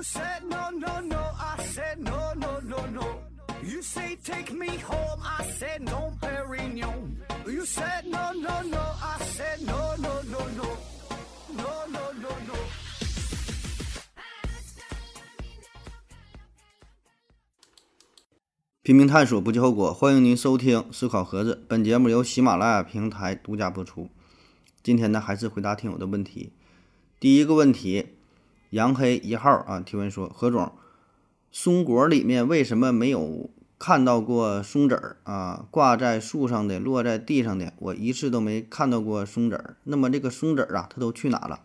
You said no, no, no, I said no, no, no, no. You say take me home, I said no, Perignon. You said no, no, no, I said no, no, no, no. No, no, no, no. 拼命探索，不计后果。欢迎您收听思考盒子，本节目由喜马拉雅平台独家播出。今天呢，还是回答听友的问题。第一个问题，杨黑一号啊提问说：何总，松果里面为什么没有看到过松子儿啊？挂在树上的，落在地上的，我一次都没看到过松子儿。那么这个松子儿啊，它都去哪了？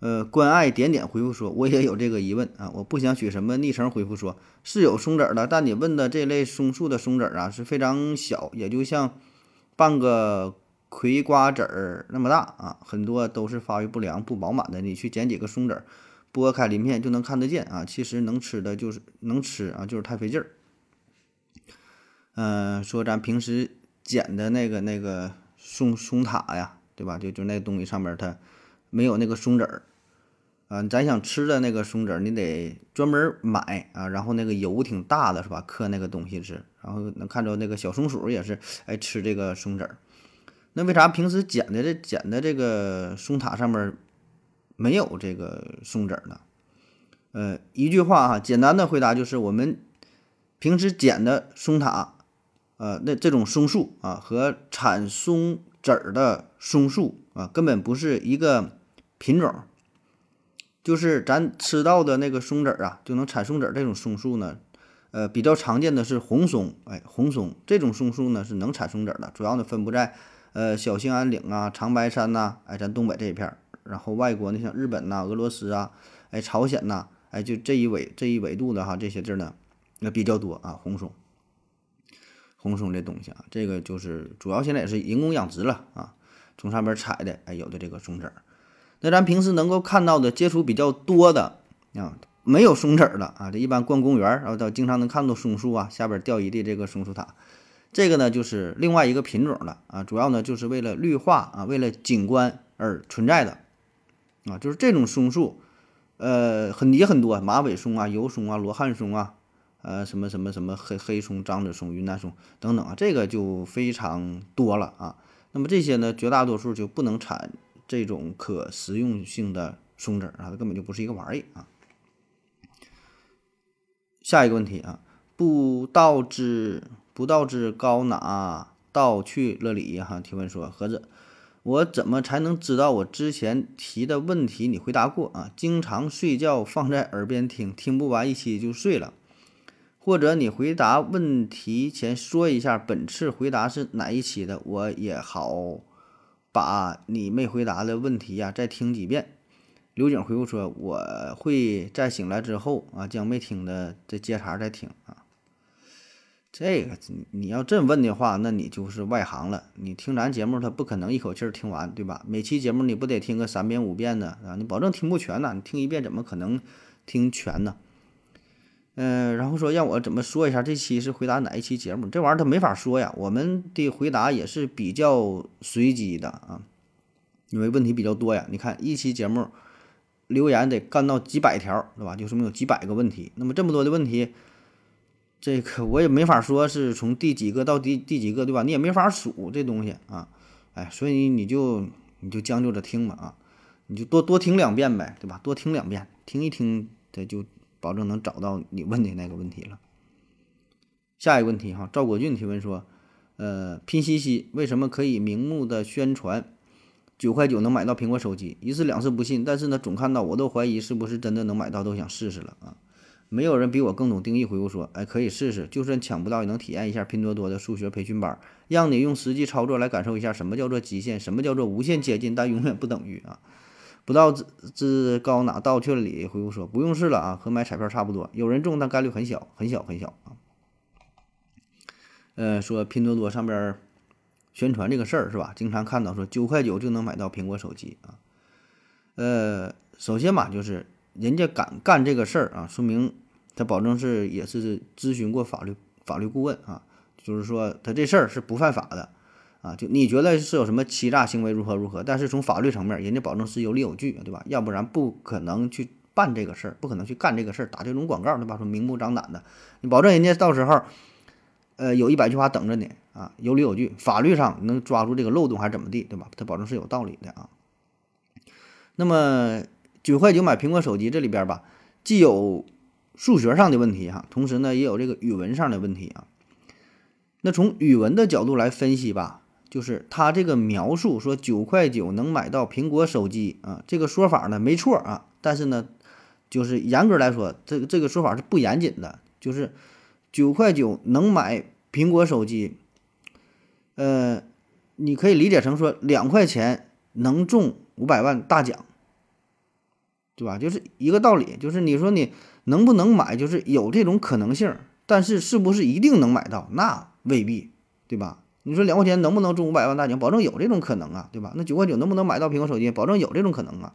呃，关爱点点回复说，我也有这个疑问啊，我不想取什么昵称回复说，是有松子儿的，但你问的这类松树的松子儿啊是非常小，也就像半个葵瓜子儿那么大啊，很多都是发育不良、不饱满的。你去捡几个松子儿，剥开鳞片就能看得见啊，其实能吃的就是能吃啊，就是太费劲儿。嗯、说咱平时捡的那个那个松松塔呀，对吧？就就那东西上面它没有那个松子儿。啊，咱想吃的那个松子儿，你得专门买啊，然后那个油挺大的，是吧？嗑那个东西吃，然后能看着那个小松鼠也是爱吃这个松子儿。那为啥平时捡的这捡的这个松塔上面没有这个松子呢？呃，一句话哈，简单的回答就是我们平时捡的松塔，呃，那这种松树啊和产松子儿的松树啊根本不是一个品种。就是咱吃到的那个松子儿啊，就能产松子儿这种松树呢，呃，比较常见的是红松，哎，红松这种松树呢是能产松子的，主要呢分布在呃小兴安岭啊、长白山呐、哎，咱东北这一片儿。然后外国呢，像日本呐、俄罗斯啊、哎朝鲜呐、哎就这一纬这一纬度的哈这些地儿呢，那比较多啊，红松。红松这东西啊，这个就是主要现在也是人工养殖了啊，从上边采的，哎，有的这个松子儿。那咱平时能够看到的、接触比较多的啊，没有松子儿的啊，这一般逛公园儿，然后到经常能看到松树啊，下边掉一地这个松树塔，这个呢就是另外一个品种了啊，主要呢就是为了绿化啊，为了景观而存在的啊，就是这种松树，呃，很也很多，马尾松啊、油松啊、罗汉松啊，呃，什么什么什么黑黑松、樟子松、云南松等等啊，这个就非常多了啊。那么这些呢，绝大多数就不能产。这种可食用性的松子啊，它根本就不是一个玩意啊。下一个问题啊，不道之不道之高哪道去了里哈？提问说，盒子，我怎么才能知道我之前提的问题你回答过啊？经常睡觉放在耳边听，听不完一期就睡了，或者你回答问题前说一下本次回答是哪一期的，我也好。把你没回答的问题呀、再听几遍。刘景回复说：“我会在醒来之后啊，将没听的再接茬再听啊。”这个你要这么问的话，那你就是外行了。你听咱节目，他不可能一口气听完，对吧？每期节目你不得听个三遍五遍的啊？你保证听不全呐？你听一遍怎么可能听全呢？嗯，然后说让我怎么说一下这期是回答哪一期节目？这玩意儿他没法说呀。我们的回答也是比较随机的啊，因为问题比较多呀。你看一期节目留言得干到几百条，对吧？就说明有几百个问题。那么这么多的问题，这个我也没法说是从第几个到第第几个，对吧？你也没法数这东西啊。哎，所以你就你就将就着听吧啊，你就多多听两遍呗，对吧？多听两遍，听一听这就。保证能找到你问的那个问题了。下一个问题哈，赵国俊提问说，呃，拼夕夕为什么可以明目的宣传九块九能买到苹果手机？一次两次不信，但是呢，总看到我都怀疑是不是真的能买到，都想试试了啊。没有人比我更懂定义，回复说，哎，可以试试，就算抢不到也能体验一下拼多多的数学培训班，让你用实际操作来感受一下什么叫做极限，什么叫做无限接近，但永远不等于啊。不到之之高哪道去了里？回复说不用试了啊，和买彩票差不多，有人中但概率很小，很小，很小啊。呃，说拼多多上边宣传这个事儿是吧？经常看到说九块九就能买到苹果手机啊。呃，首先嘛，就是人家敢干这个事儿啊，说明他保证是也是咨询过法律法律顾问啊，就是说他这事儿是不犯法的。啊，就你觉得是有什么欺诈行为如何如何，但是从法律层面，人家保证是有理有据，对吧？要不然不可能去办这个事儿，不可能去干这个事儿，打这种广告，对吧？说明目张胆的，你保证人家到时候，呃，有一百句话等着你啊，有理有据，法律上能抓住这个漏洞还是怎么地，对吧？他保证是有道理的啊。那么九块九买苹果手机，这里边吧，既有数学上的问题哈，同时呢，也有这个语文上的问题啊。那从语文的角度来分析吧，就是他这个描述说九块九能买到苹果手机啊，这个说法呢没错啊，但是呢，就是严格来说，这个这个说法是不严谨的，就是九块九能买苹果手机，呃，你可以理解成说两块钱能中五百万大奖。对吧？就是一个道理，就是你说你能不能买，就是有这种可能性，但是是不是一定能买到，那未必，对吧？你说两块钱能不能中五百万大奖，保证有这种可能啊，对吧？那九块九能不能买到苹果手机，保证有这种可能啊，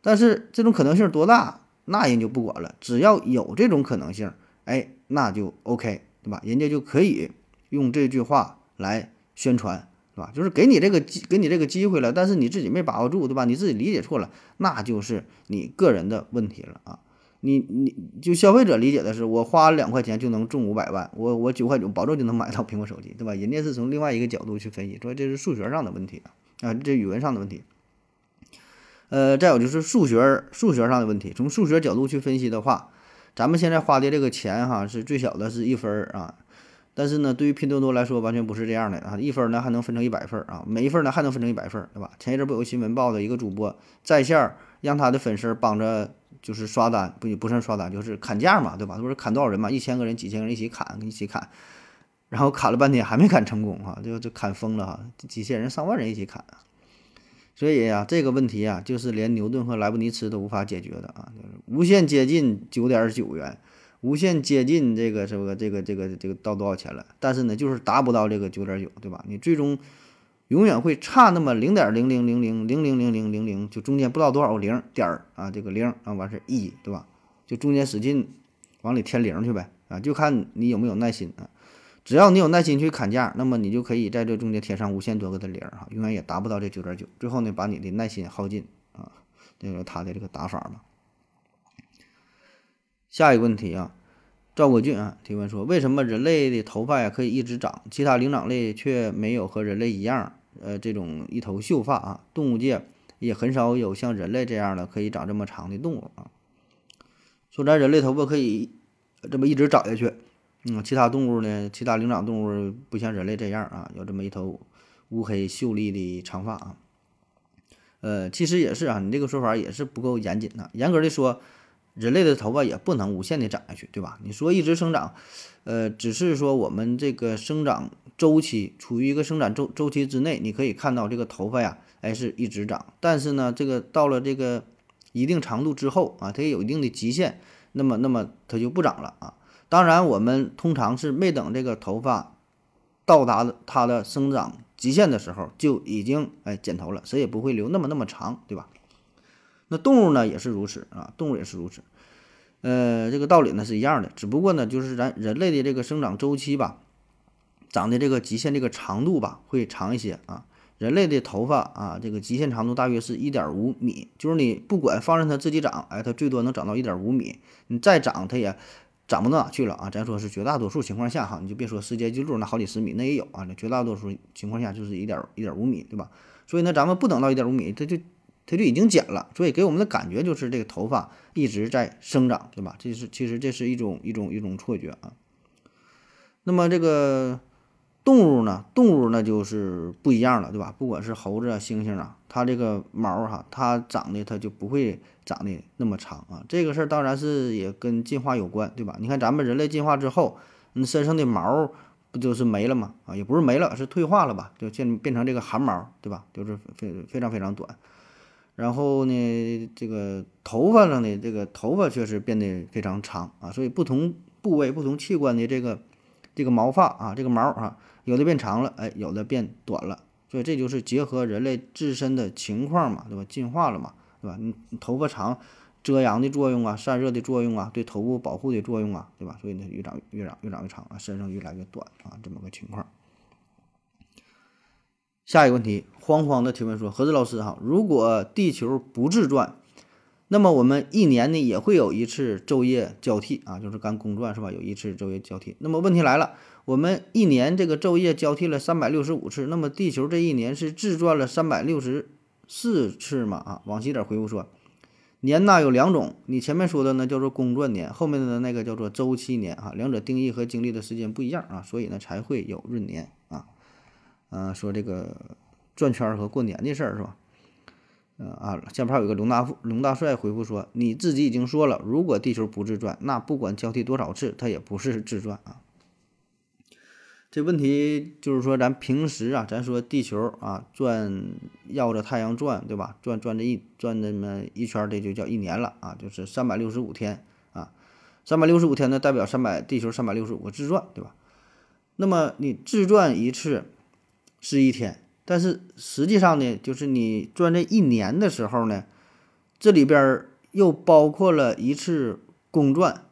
但是这种可能性多大，那人就不管了，只要有这种可能性，哎，那就 OK，对吧？人家就可以用这句话来宣传。是吧？就是给你这个机，给你这个机会了，但是你自己没把握住，对吧？你自己理解错了，那就是你个人的问题了啊！你你就消费者理解的是，我花两块钱就能中五百万，我我九块九保证就能买到苹果手机，对吧？人家是从另外一个角度去分析，说这是数学上的问题啊，啊，这语文上的问题。呃，再有就是数学数学上的问题，从数学角度去分析的话，咱们现在花的这个钱哈，是最小的是一分啊。但是呢，对于拼多多来说，完全不是这样的啊！一分呢还能分成一百份啊，每一份呢还能分成一百份，对吧？前一阵不有个新闻报的一个主播在线让他的粉丝帮着就是刷单，不不算刷单，就是砍价嘛，对吧？不是砍多少人嘛？一千个人、几千个人一起砍，一起砍，然后砍了半天还没砍成功哈，就就砍疯了哈，几千人、上万人一起砍啊！所以呀，这个问题啊，就是连牛顿和莱布尼茨都无法解决的啊，就是无限接近九点九元。无限接近这个是不这个这个这个到多少钱了？但是呢，就是达不到这个九点九，对吧？你最终永远会差那么零点零零零零零零零零零零，就中间不知道多少个零点儿啊，这个零啊完事儿一，对吧？就中间使劲往里添零去呗啊，就看你有没有耐心啊。只要你有耐心去砍价，那么你就可以在这中间添上无限多个的零哈，永远也达不到这九点九。最后呢，把你的耐心耗尽啊，这个他的这个打法嘛。下一个问题啊，赵国俊啊提问说，为什么人类的头发呀可以一直长，其他灵长类却没有和人类一样，呃，这种一头秀发啊？动物界也很少有像人类这样的可以长这么长的动物啊。说咱人类头发可以这么一直长下去，嗯，其他动物呢，其他灵长动物不像人类这样啊，有这么一头乌黑秀丽的长发啊。呃，其实也是啊，你这个说法也是不够严谨的，严格的说。人类的头发也不能无限的长下去，对吧？你说一直生长，呃，只是说我们这个生长周期处于一个生长周周期之内，你可以看到这个头发呀，哎，是一直长。但是呢，这个到了这个一定长度之后啊，它也有一定的极限，那么那么它就不长了啊。当然，我们通常是没等这个头发到达它的生长极限的时候，就已经哎剪头了，谁也不会留那么那么长，对吧？那动物呢也是如此啊，动物也是如此，呃，这个道理呢是一样的，只不过呢就是咱人类的这个生长周期吧，长的这个极限这个长度吧会长一些啊。人类的头发啊，这个极限长度大约是一点五米，就是你不管放任它自己长，哎，它最多能长到一点五米，你再长它也长不到哪去了啊。咱说是绝大多数情况下哈，你就别说世界纪录那好几十米那也有啊，那绝大多数情况下就是一点一点五米，对吧？所以呢，咱们不等到一点五米，它就。它就已经剪了，所以给我们的感觉就是这个头发一直在生长，对吧？这是其实这是一种一种一种错觉啊。那么这个动物呢？动物那就是不一样了，对吧？不管是猴子啊、猩猩啊，它这个毛哈，它长得它就不会长得那么长啊。这个事儿当然是也跟进化有关，对吧？你看咱们人类进化之后，你身上的毛不就是没了嘛？啊，也不是没了，是退化了吧？就变变成这个汗毛，对吧？就是非非常非常短。然后呢，这个头发上的这个头发确实变得非常长啊，所以不同部位、不同器官的这个这个毛发啊，这个毛啊，有的变长了，哎，有的变短了，所以这就是结合人类自身的情况嘛，对吧？进化了嘛，对吧？你头发长，遮阳的作用啊，散热的作用啊，对头部保护的作用啊，对吧？所以呢，越长越长越长越长啊，身上越来越短啊，这么个情况。下一个问题，慌慌的提问说：“何子老师哈，如果地球不自转，那么我们一年呢也会有一次昼夜交替啊，就是干公转是吧？有一次昼夜交替。那么问题来了，我们一年这个昼夜交替了三百六十五次，那么地球这一年是自转了三百六十四次嘛？啊，往西点回复说，年呐有两种，你前面说的呢叫做公转年，后面的那个叫做周期年啊，两者定义和经历的时间不一样啊，所以呢才会有闰年啊。嗯，说这个转圈和过年的事儿是吧？呃啊，下边还有一个龙大富龙大帅回复说：“你自己已经说了，如果地球不自转，那不管交替多少次，它也不是自转啊。”这问题就是说，咱平时啊，咱说地球啊转绕着太阳转，对吧？转转这一转这么一圈，这就叫一年了啊，就是三百六十五天啊。三百六十五天呢，代表三百地球三百六十五个自转，对吧？那么你自转一次是一天。但是实际上呢，就是你转这一年的时候呢，这里边又包括了一次公转，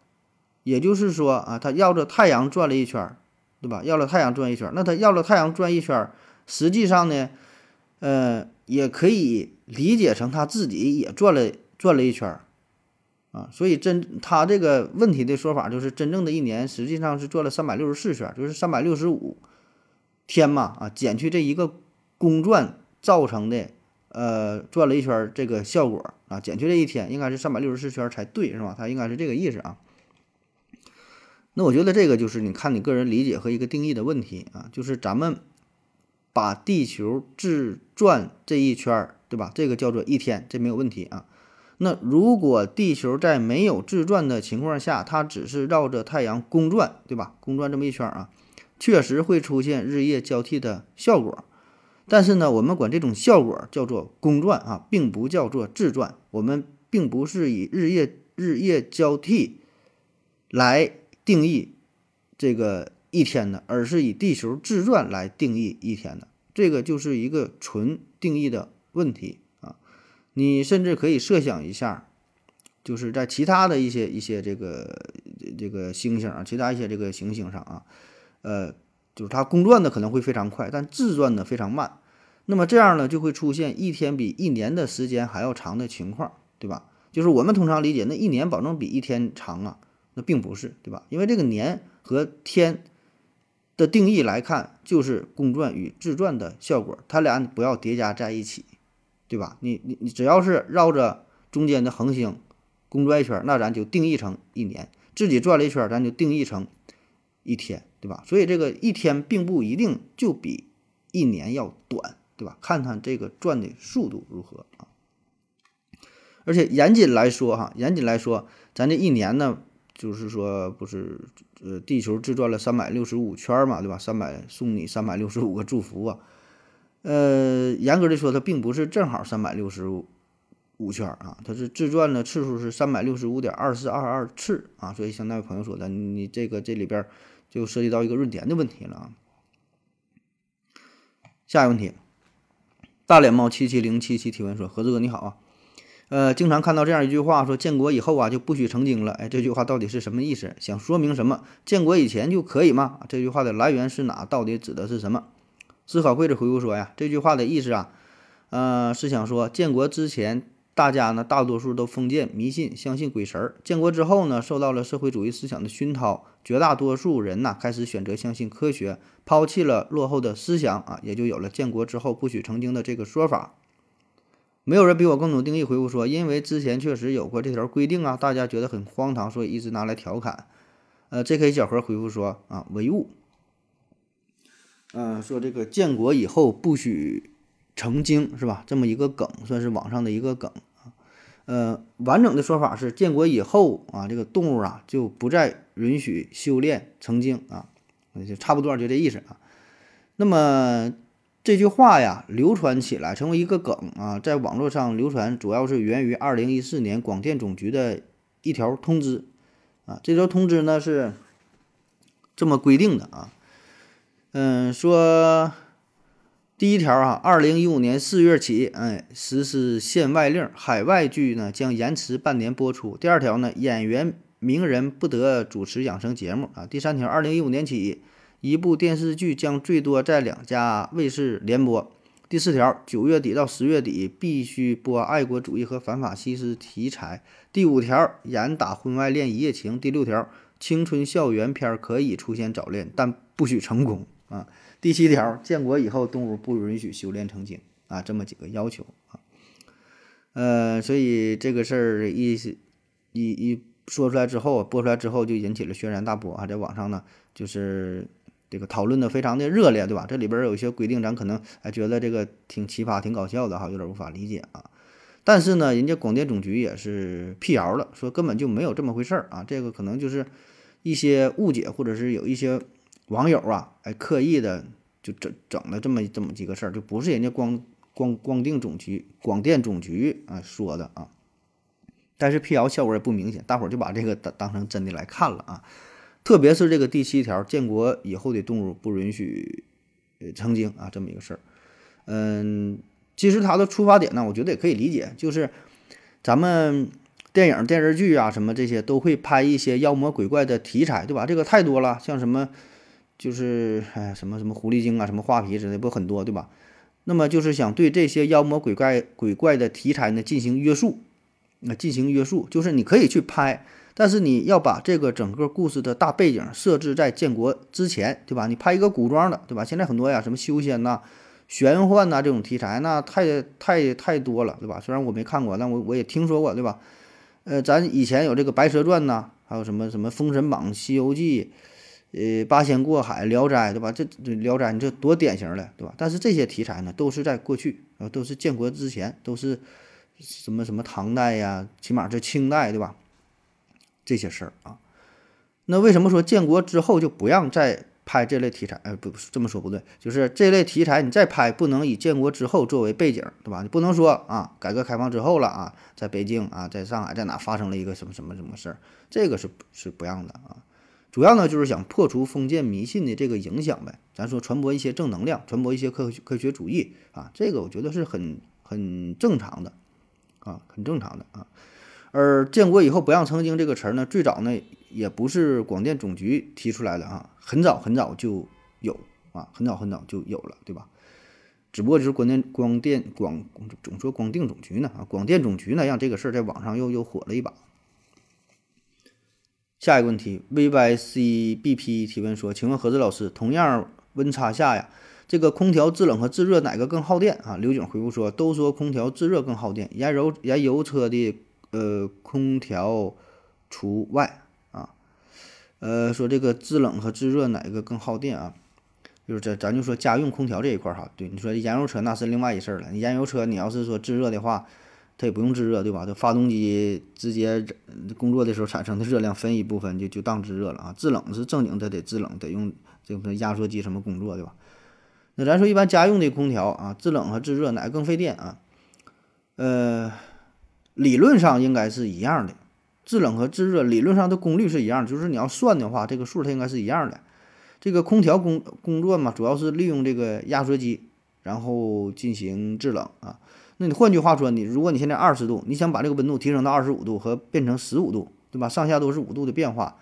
也就是说啊，它绕着太阳转了一圈，对吧？绕着太阳转一圈，那它绕着太阳转一圈，实际上呢，呃，也可以理解成他自己也转了转了一圈，啊，所以真他这个问题的说法就是，真正的一年实际上是转了三百六十四圈，就是三百六十五天嘛，啊，减去这一个。公转造成的，呃，转了一圈这个效果啊，减去这一天应该是三百六十四圈才对，是吧？它应该是这个意思啊。那我觉得这个就是你看你个人理解和一个定义的问题啊，就是咱们把地球自转这一圈，对吧？这个叫做一天，这没有问题啊。那如果地球在没有自转的情况下，它只是绕着太阳公转，对吧？公转这么一圈啊，确实会出现日夜交替的效果。但是呢，我们管这种效果叫做公转啊，并不叫做自转。我们并不是以日夜日夜交替来定义这个一天的，而是以地球自转来定义一天的。这个就是一个纯定义的问题啊。你甚至可以设想一下，就是在其他的一些一些这个这个星星啊，其他一些这个行星上啊，呃，就是它公转的可能会非常快，但自转的非常慢。那么这样呢，就会出现一天比一年的时间还要长的情况，对吧？就是我们通常理解那一年保证比一天长啊，那并不是，对吧？因为这个年和天的定义来看，就是公转与自转的效果，它俩不要叠加在一起，对吧？你你你只要是绕着中间的恒星公转一圈，那咱就定义成一年；自己转了一圈，咱就定义成一天，对吧？所以这个一天并不一定就比一年要短。对吧？看看这个转的速度如何啊？而且严谨来说，哈，严谨来说，咱这一年呢，就是说不是呃，地球自转了三百六十五圈嘛，对吧？三百送你三百六十五个祝福啊。呃，严格的说，它并不是正好三百六十五圈啊，它是自转的次数是三百六十五点二四二二次啊。所以，相当于朋友说的，你这个这里边就涉及到一个闰年的问题了啊。下一个问题。大脸猫七七零七七提问说：“何志哥你好啊，呃，经常看到这样一句话，说建国以后啊就不许成精了。哎，这句话到底是什么意思？想说明什么？建国以前就可以吗？这句话的来源是哪？到底指的是什么？”思考会的回复说：“呀，这句话的意思啊，呃，是想说建国之前。”大家呢，大多数都封建迷信，相信鬼神儿。建国之后呢，受到了社会主义思想的熏陶，绝大多数人呢开始选择相信科学，抛弃了落后的思想啊，也就有了建国之后不许成精的这个说法。没有人比我更懂定义。回复说，因为之前确实有过这条规定啊，大家觉得很荒唐，所以一直拿来调侃。呃，J.K. 小何回复说啊，唯物。嗯，说这个建国以后不许成精是吧？这么一个梗，算是网上的一个梗。呃，完整的说法是，建国以后啊，这个动物啊就不再允许修炼成精啊，就差不多就这意思啊。那么这句话呀，流传起来成为一个梗啊，在网络上流传，主要是源于二零一四年广电总局的一条通知啊。这条通知呢是这么规定的啊，嗯，说。第一条啊，二零一五年四月起，哎，实施限外令，海外剧呢将延迟半年播出。第二条呢，演员名人不得主持养生节目啊。第三条，二零一五年起，一部电视剧将最多在两家卫视联播。第四条，九月底到十月底必须播爱国主义和反法西斯题材。第五条，严打婚外恋一夜情。第六条，青春校园片可以出现早恋，但不许成功啊。第七条，建国以后动物不允许修炼成精啊，这么几个要求啊。呃，所以这个事儿一一一说出来之后，播出来之后就引起了轩然大波啊，在网上呢就是这个讨论的非常的热烈，对吧？这里边有一些规定，咱可能哎觉得这个挺奇葩、挺搞笑的哈，有点无法理解啊。但是呢，人家广电总局也是辟谣了，说根本就没有这么回事儿啊，这个可能就是一些误解，或者是有一些。网友啊，哎，刻意的就整整了这么这么几个事儿，就不是人家光光光定总局广电总局啊说的啊，但是辟谣效果也不明显，大伙儿就把这个当当成真的来看了啊。特别是这个第七条，建国以后的动物不允许呃成精啊，这么一个事儿。嗯，其实它的出发点呢，我觉得也可以理解，就是咱们电影电视剧啊什么这些都会拍一些妖魔鬼怪的题材，对吧？这个太多了，像什么。就是哎，什么什么狐狸精啊，什么画皮之类的，不很多对吧？那么就是想对这些妖魔鬼怪鬼怪的题材呢进行约束，那进行约束，就是你可以去拍，但是你要把这个整个故事的大背景设置在建国之前，对吧？你拍一个古装的，对吧？现在很多呀，什么修仙呐、玄幻呐这种题材，那太太太多了，对吧？虽然我没看过，但我我也听说过，对吧？呃，咱以前有这个《白蛇传》呐，还有什么什么《封神榜》《西游记》。呃，八仙过海、聊斋，对吧？这这聊斋，你这多典型了，对吧？但是这些题材呢，都是在过去，啊，都是建国之前，都是什么什么唐代呀，起码是清代，对吧？这些事儿啊，那为什么说建国之后就不让再拍这类题材？呃，不，这么说不对，就是这类题材你再拍，不能以建国之后作为背景，对吧？你不能说啊，改革开放之后了啊，在北京啊，在上海，在哪发生了一个什么什么什么事儿，这个是是不让的啊。主要呢就是想破除封建迷信的这个影响呗，咱说传播一些正能量，传播一些科科学主义啊，这个我觉得是很很正常的，啊，很正常的啊。而建国以后不让成精这个词儿呢，最早呢也不是广电总局提出来的啊，很早很早就有啊，很早很早就有了，对吧？只不过就是广电广电广总说广电总局呢啊，广电总局呢让这个事儿在网上又又火了一把。下一个问题，VYCBP 提问说：“请问何志老师，同样温差下呀，这个空调制冷和制热哪个更耗电啊？”刘景回复说：“都说空调制热更耗电，燃油燃油车的呃空调除外啊。呃，说这个制冷和制热哪个更耗电啊？就是咱咱就说家用空调这一块哈，对你说燃油车那是另外一事儿了。你燃油车你要是说制热的话。”它也不用制热，对吧？这发动机直接工作的时候产生的热量分一部分就就当制热了啊。制冷是正经，它得制冷，得用这个压缩机什么工作，对吧？那咱说一般家用的空调啊，制冷和制热哪个更费电啊？呃，理论上应该是一样的，制冷和制热理论上的功率是一样，就是你要算的话，这个数它应该是一样的。这个空调工工作嘛，主要是利用这个压缩机，然后进行制冷啊。那你换句话说，你如果你现在二十度，你想把这个温度提升到二十五度和变成十五度，对吧？上下都是五度的变化。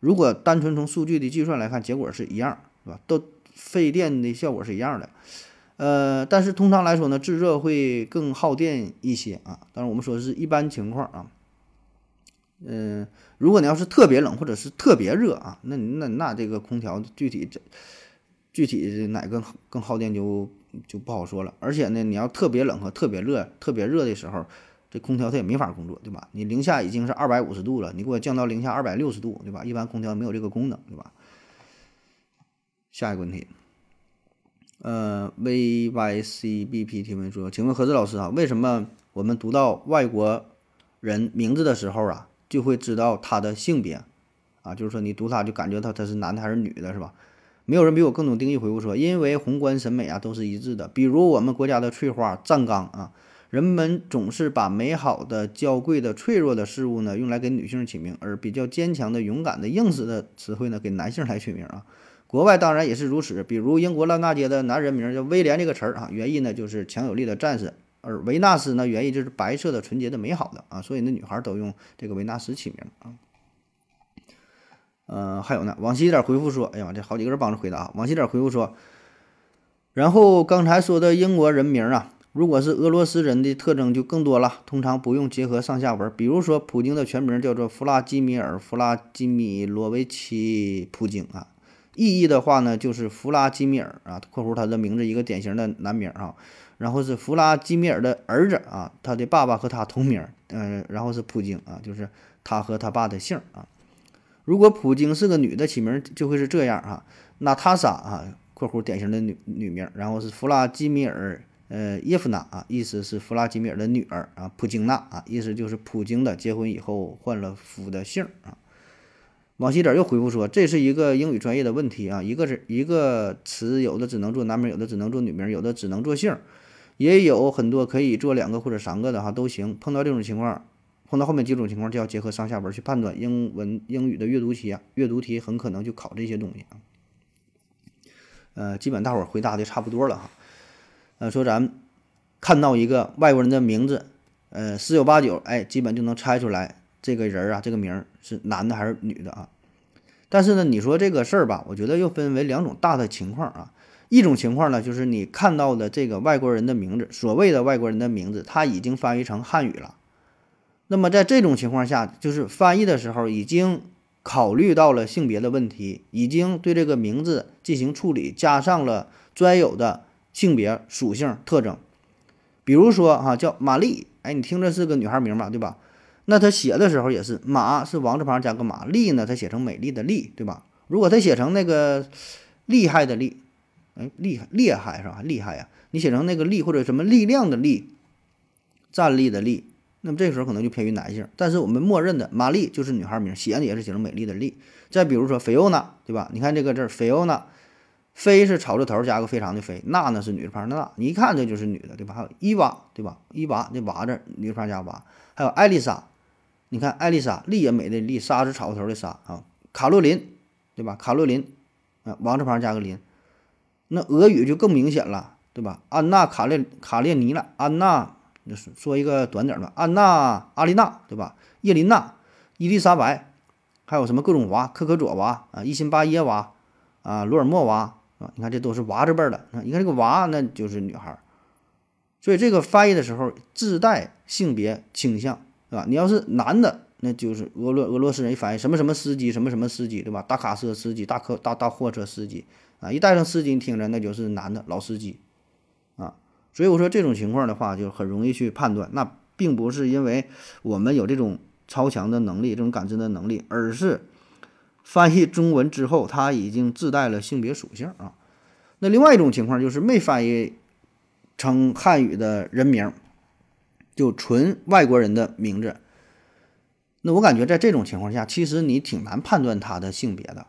如果单纯从数据的计算来看，结果是一样，是吧？都费电的效果是一样的。呃，但是通常来说呢，制热会更耗电一些啊。当然我们说是一般情况啊。嗯，如果你要是特别冷或者是特别热啊，那那那这个空调具体这具体哪个更耗电就。就不好说了，而且呢，你要特别冷和特别热、特别热的时候，这空调它也没法工作，对吧？你零下已经是二百五十度了，你给我降到零下二百六十度，对吧？一般空调没有这个功能，对吧？下一个问题，呃，VYCBP 提问说，请问何志老师啊，为什么我们读到外国人名字的时候啊，就会知道他的性别啊？就是说你读他就感觉他他是男的还是女的，是吧？没有人比我更懂定义。回复说，因为宏观审美啊都是一致的。比如我们国家的翠花、湛钢啊，人们总是把美好的、娇贵的、脆弱的事物呢用来给女性起名，而比较坚强的、勇敢的、硬实的词汇呢给男性来取名啊。国外当然也是如此。比如英国烂大街的男人名叫威廉这个词儿啊，原意呢就是强有力的战士，而维纳斯呢原意就是白色的、纯洁的、美好的啊，所以那女孩都用这个维纳斯起名啊。嗯，还有呢，往西点回复说，哎呀妈，这好几个人帮着回答。往西点回复说，然后刚才说的英国人名啊，如果是俄罗斯人的特征就更多了，通常不用结合上下文。比如说，普京的全名叫做弗拉基米尔·弗拉基米罗维奇·普京啊，意义的话呢，就是弗拉基米尔啊（括弧他的名字一个典型的男名啊），然后是弗拉基米尔的儿子啊，他的爸爸和他同名，嗯，然后是普京啊，就是他和他爸的姓啊。如果普京是个女的，起名就会是这样啊，娜塔莎啊。括弧典型的女女名，然后是弗拉基米尔，呃，叶夫娜啊，意思是弗拉基米尔的女儿啊，普京娜啊，意思就是普京的结婚以后换了夫的姓啊。往西点又回复说，这是一个英语专业的问题啊，一个是一个词有的只能做男名，有的只能做女名，有的只能做姓，也有很多可以做两个或者三个的哈，都行。碰到这种情况，碰到后面几种情况就要结合上下文去判断。英文英语的阅读题啊，阅读题很可能就考这些东西啊。呃，基本大伙儿回答的差不多了哈。呃，说咱看到一个外国人的名字，呃，十有八九，哎，基本就能猜出来这个人啊，这个名是男的还是女的啊。但是呢，你说这个事儿吧，我觉得又分为两种大的情况啊。一种情况呢，就是你看到的这个外国人的名字，所谓的外国人的名字，他已经翻译成汉语了。那么在这种情况下，就是翻译的时候已经。考虑到了性别的问题，已经对这个名字进行处理，加上了专有的性别属性特征。比如说哈，叫玛丽，哎，你听着是个女孩名嘛，对吧？那他写的时候也是马是王字旁加个马，丽呢他写成美丽的丽，对吧？如果他写成那个厉害的厉，哎，厉害厉害是吧？厉害呀！你写成那个力或者什么力量的力，站立的立。那么这个时候可能就偏于男性，但是我们默认的玛丽就是女孩名，写的也是写成美丽的丽。再比如说菲欧娜，对吧？你看这个字，菲欧娜，菲是草字头加个非常的菲，娜呢是女字旁的娜，你一看这就是女的，对吧？还有伊娃，对吧？伊娃这娃字女字旁加娃，还有艾丽莎，你看艾丽莎，丽也美的丽，莎是草字头的莎啊。卡洛琳，对吧？卡洛琳，啊，王字旁加个琳。那俄语就更明显了，对吧？安娜卡列卡列尼了，安娜。就是说一个短点的，安娜、阿丽娜，对吧？叶琳娜、伊丽莎白，还有什么各种娃，科科佐娃啊，伊辛巴耶娃啊，罗尔莫娃啊，你看这都是娃字辈的。你看这个娃，那就是女孩。所以这个翻译的时候自带性别倾向，对吧？你要是男的，那就是俄罗俄罗斯人一翻译什么什么司机，什么什么司机，对吧？大卡车司机、大客大大货车司机啊，一带上司机，听着那就是男的老司机。所以我说这种情况的话，就很容易去判断。那并不是因为我们有这种超强的能力、这种感知的能力，而是翻译中文之后，它已经自带了性别属性啊。那另外一种情况就是没翻译成汉语的人名，就纯外国人的名字。那我感觉在这种情况下，其实你挺难判断他的性别的，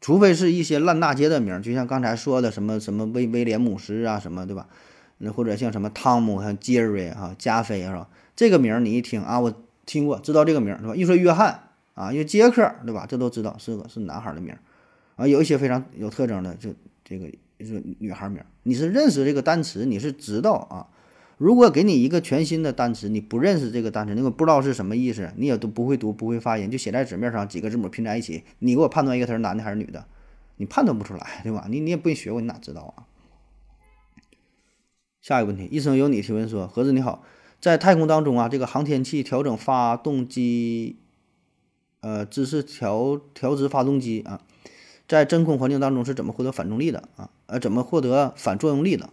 除非是一些烂大街的名，就像刚才说的什么什么威威廉姆斯啊什么，对吧？那或者像什么汤姆、像杰瑞哈、加菲是吧？这个名儿你一听啊，我听过，知道这个名儿是吧？一说约翰啊，又杰克对吧？这都知道是个是男孩的名儿啊。有一些非常有特征的，就这个是女孩名儿。你是认识这个单词，你是知道啊。如果给你一个全新的单词，你不认识这个单词，那个不知道是什么意思，你也都不会读、不会发音，就写在纸面上几个字母拼在一起，你给我判断一个它是男的还是女的，你判断不出来，对吧？你你也不学过，你哪知道啊？下一个问题，一生有你提问说：盒子你好，在太空当中啊，这个航天器调整发动机，呃，姿势调调直发动机啊，在真空环境当中是怎么获得反重力的啊？呃，怎么获得反作用力的？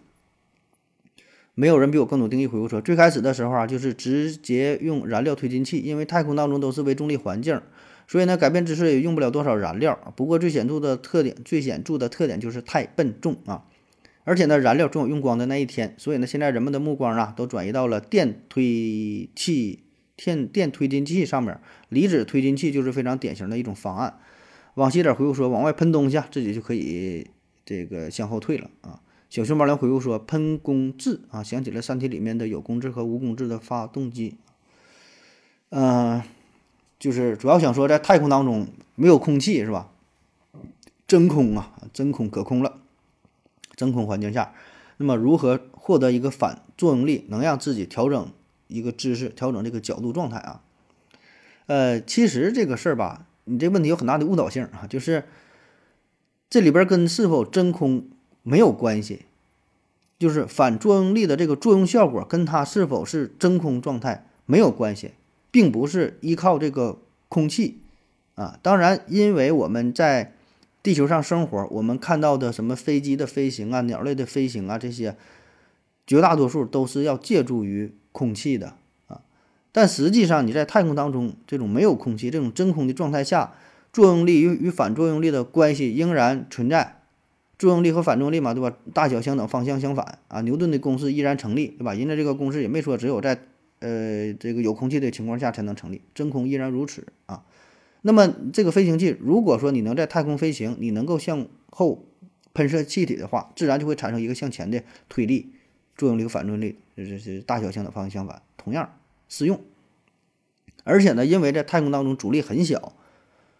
没有人比我更懂定义。回复说，最开始的时候啊，就是直接用燃料推进器，因为太空当中都是微重力环境，所以呢，改变姿势也用不了多少燃料。不过最显著的特点，最显著的特点就是太笨重啊。而且呢，燃料总有用光的那一天，所以呢，现在人们的目光啊，都转移到了电推器、电电推进器上面。离子推进器就是非常典型的一种方案。往西点回复说，往外喷东西，自己就可以这个向后退了啊。小熊猫来回复说，喷工质啊，想起了《三体》里面的有工质和无工质的发动机。嗯，就是主要想说，在太空当中没有空气是吧？真空啊，真空可空了。真空环境下，那么如何获得一个反作用力，能让自己调整一个姿势，调整这个角度状态啊？呃，其实这个事儿吧，你这问题有很大的误导性啊，就是这里边跟是否真空没有关系，就是反作用力的这个作用效果跟它是否是真空状态没有关系，并不是依靠这个空气啊。当然，因为我们在地球上生活，我们看到的什么飞机的飞行啊、鸟类的飞行啊，这些绝大多数都是要借助于空气的啊。但实际上，你在太空当中，这种没有空气、这种真空的状态下，作用力与与反作用力的关系仍然存在。作用力和反作用力嘛，对吧？大小相等，方向相反啊。牛顿的公式依然成立，对吧？人家这个公式也没说只有在呃这个有空气的情况下才能成立，真空依然如此啊。那么这个飞行器，如果说你能在太空飞行，你能够向后喷射气体的话，自然就会产生一个向前的推力，作用力和反作用力这是大小相等，方向相反，同样适用。而且呢，因为在太空当中阻力很小。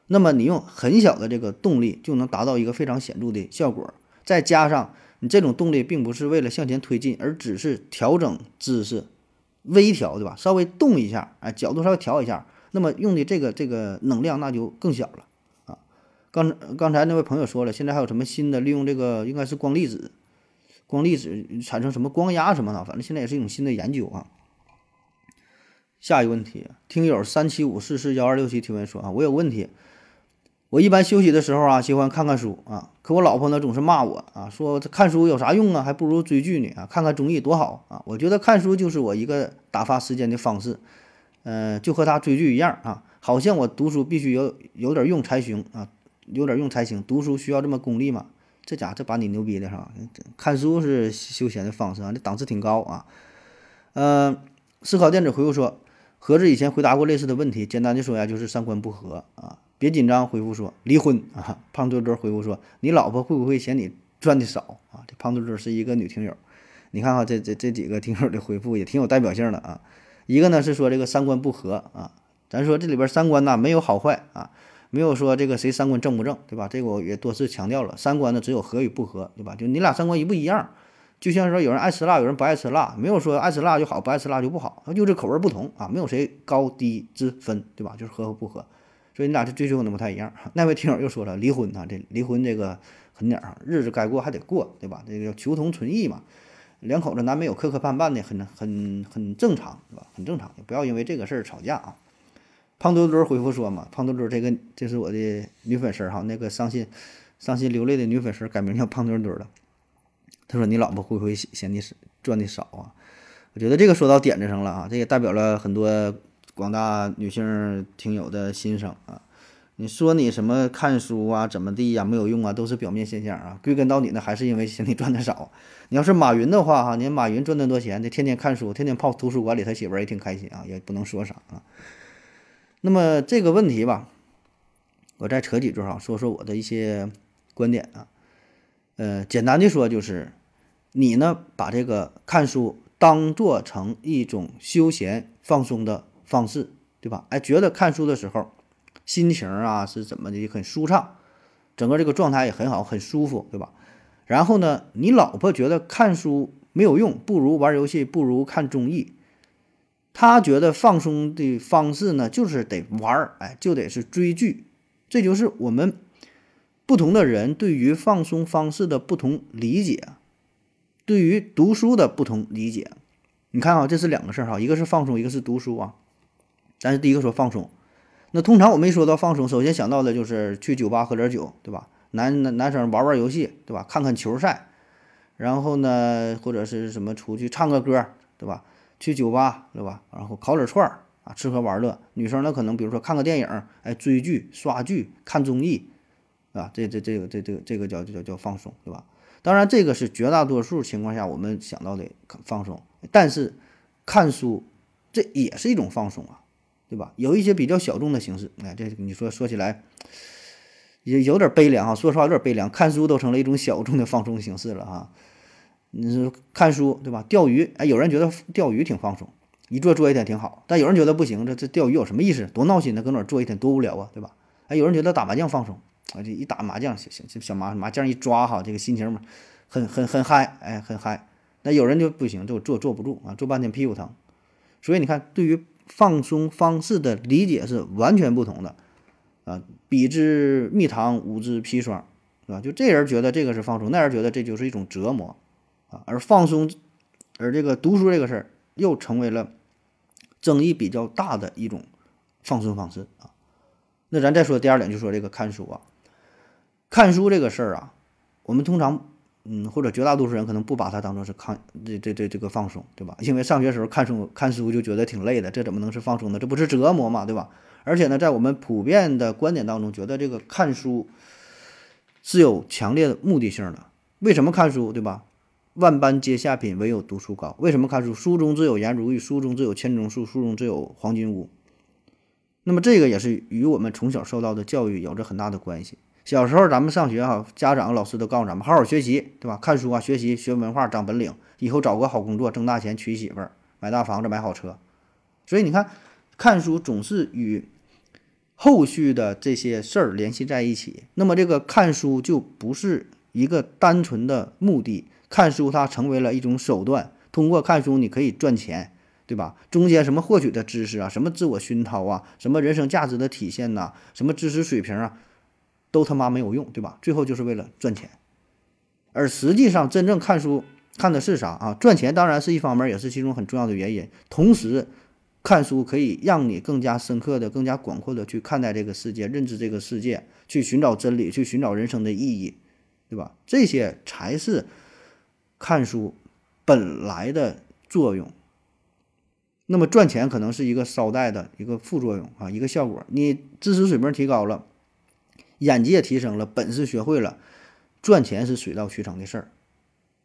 那么你用很小的这个动力就能达到一个非常显著的效果，再加上你这种动力并不是为了向前推进，而只是调整姿势，微调，对吧？稍微动一下，哎，角度稍微调一下，那么用的这个这个能量那就更小了啊。刚刚才那位朋友说了，现在还有什么新的利用这个应该是光粒子，光粒子产生什么光压什么的，反正现在也是一种新的研究啊。下一个问题，听友三七五四四幺二六七提问说啊，我有问题。我一般休息的时候啊，喜欢看看书啊。可我老婆呢，总是骂我啊，说看书有啥用啊，还不如追剧呢啊，看看综艺多好啊。我觉得看书就是我一个打发时间的方式，嗯，就和他追剧一样啊。好像我读书必须有有点用才行啊，有点用才行。读书需要这么功利吗？这家伙这把你牛逼的是吧？看书是休闲的方式啊，这档次挺高啊。嗯，思考电子回复说，盒子以前回答过类似的问题，简单的说呀，就是三观不合啊。别紧张，回复说离婚啊。胖墩墩回复说，你老婆会不会嫌你赚的少啊？这胖墩墩是一个女听友，你看看这这这几个听友的回复也挺有代表性的啊。一个呢是说这个三观不合啊，咱说这里边三观呐没有好坏啊，没有说这个谁三观正不正，对吧？这个我也多次强调了，三观呢只有合与不合，对吧？就你俩三观一不一样，就像说有人爱吃辣，有人不爱吃辣，没有说爱吃辣就好，不爱吃辣就不好，就是口味不同啊，没有谁高低之分，对吧？就是合和不合。所以你俩这追求可能不太一样。那位听友又说了，离婚啊，这离婚这个狠点儿哈，日子该过还得过，对吧？这个叫求同存异嘛，两口子难免有磕磕绊绊的，很很很正常，是吧？很正常，不要因为这个事儿吵架啊。胖墩墩回复说嘛，胖墩墩这个这是我的女粉丝哈，那个伤心伤心流泪的女粉丝改名叫胖墩墩了。他说你老婆会不会嫌你赚的少啊？我觉得这个说到点子上了啊，这也代表了很多。广大女性听友的心声啊，你说你什么看书啊，怎么地呀，没有用啊，都是表面现象啊。归根到底呢，还是因为嫌你赚的少。你要是马云的话哈，你马云赚那么多钱，他天天看书，天天泡图书馆里，他媳妇儿也挺开心啊，也不能说啥啊。那么这个问题吧，我再扯几句哈，说说我的一些观点啊。呃，简单的说就是，你呢把这个看书当做成一种休闲放松的。方式对吧？哎，觉得看书的时候，心情啊是怎么的很舒畅，整个这个状态也很好，很舒服，对吧？然后呢，你老婆觉得看书没有用，不如玩游戏，不如看综艺。她觉得放松的方式呢，就是得玩儿，哎，就得是追剧。这就是我们不同的人对于放松方式的不同理解，对于读书的不同理解。你看啊，这是两个事儿哈，一个是放松，一个是读书啊。但是第一个说放松，那通常我们一说到放松，首先想到的就是去酒吧喝点酒，对吧？男男男生玩玩游戏，对吧？看看球赛，然后呢，或者是什么出去唱个歌，对吧？去酒吧，对吧？然后烤点串儿啊，吃喝玩乐。女生呢，可能比如说看个电影，哎，追剧、刷剧、看综艺，啊，这这这个这这个这个叫叫叫放松，对吧？当然，这个是绝大多数情况下我们想到的放松，但是看书这也是一种放松啊。对吧？有一些比较小众的形式，哎，这你说说起来也有点悲凉哈。说实话有点悲凉，看书都成了一种小众的放松形式了哈。你说看书对吧？钓鱼，哎，有人觉得钓鱼挺放松，一坐坐一天挺好。但有人觉得不行，这这钓鱼有什么意思？多闹心呢，搁那坐一天多无聊啊，对吧？哎，有人觉得打麻将放松，啊，这一打麻将，小小小麻麻将一抓哈，这个心情嘛，很很很嗨，哎，很嗨。那有人就不行，就坐坐不住啊，坐半天屁股疼。所以你看，对于放松方式的理解是完全不同的，啊，比之蜜糖，吾之砒霜，是吧？就这人觉得这个是放松，那人觉得这就是一种折磨，啊，而放松，而这个读书这个事儿又成为了争议比较大的一种放松方式啊。那咱再说第二点，就说这个看书啊，看书这个事儿啊，我们通常。嗯，或者绝大多数人可能不把它当做是看这这这这个放松，对吧？因为上学时候看书看书就觉得挺累的，这怎么能是放松呢？这不是折磨嘛，对吧？而且呢，在我们普遍的观点当中，觉得这个看书是有强烈的目的性的。为什么看书，对吧？万般皆下品，唯有读书高。为什么看书？书中自有颜如玉，书中自有千钟粟，书中自有黄金屋。那么这个也是与我们从小受到的教育有着很大的关系。小时候咱们上学哈，家长老师都告诉咱们好好学习，对吧？看书啊，学习学文化，长本领，以后找个好工作，挣大钱，娶媳妇儿，买大房子，买好车。所以你看，看书总是与后续的这些事儿联系在一起。那么这个看书就不是一个单纯的目的，看书它成为了一种手段。通过看书你可以赚钱，对吧？中间什么获取的知识啊，什么自我熏陶啊，什么人生价值的体现呐，什么知识水平啊。都他妈没有用，对吧？最后就是为了赚钱，而实际上真正看书看的是啥啊？赚钱当然是一方面，也是其中很重要的原因。同时，看书可以让你更加深刻的、更加广阔的去看待这个世界，认知这个世界，去寻找真理，去寻找人生的意义，对吧？这些才是看书本来的作用。那么赚钱可能是一个捎带的一个副作用啊，一个效果。你知识水平提高了。眼界提升了，本事学会了，赚钱是水到渠成的事儿，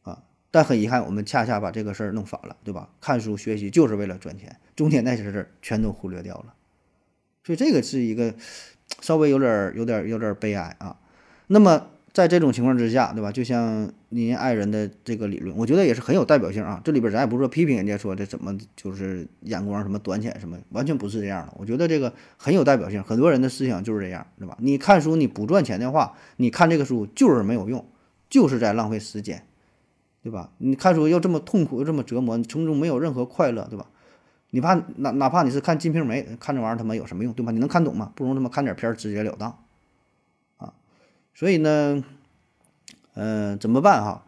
啊！但很遗憾，我们恰恰把这个事儿弄反了，对吧？看书学习就是为了赚钱，中间那些事儿全都忽略掉了，所以这个是一个稍微有点、有点、有点悲哀啊。那么。在这种情况之下，对吧？就像您爱人的这个理论，我觉得也是很有代表性啊。这里边咱也不是说批评人家说这怎么就是眼光什么短浅什么，完全不是这样的。我觉得这个很有代表性，很多人的思想就是这样，对吧？你看书你不赚钱的话，你看这个书就是没有用，就是在浪费时间，对吧？你看书又这么痛苦又这么折磨，你从中没有任何快乐，对吧？你怕哪哪怕你是看《金瓶梅》，看这玩意儿他妈有什么用，对吧？你能看懂吗？不如他妈看点片儿，直截了当。所以呢，嗯，怎么办哈？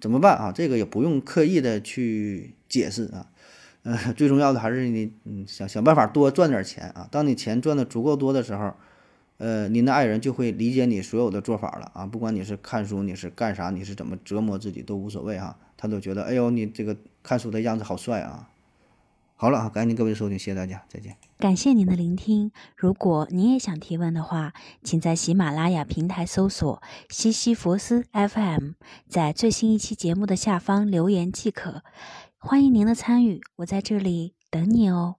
怎么办啊？这个也不用刻意的去解释啊，嗯，最重要的还是你，嗯，想想办法多赚点钱啊。当你钱赚的足够多的时候，呃，您的爱人就会理解你所有的做法了啊。不管你是看书，你是干啥，你是怎么折磨自己都无所谓哈，他都觉得，哎呦，你这个看书的样子好帅啊。好了啊，感谢各位收听，谢谢大家，再见。感谢您的聆听。如果您也想提问的话，请在喜马拉雅平台搜索“西西弗斯 FM”，在最新一期节目的下方留言即可。欢迎您的参与，我在这里等你哦。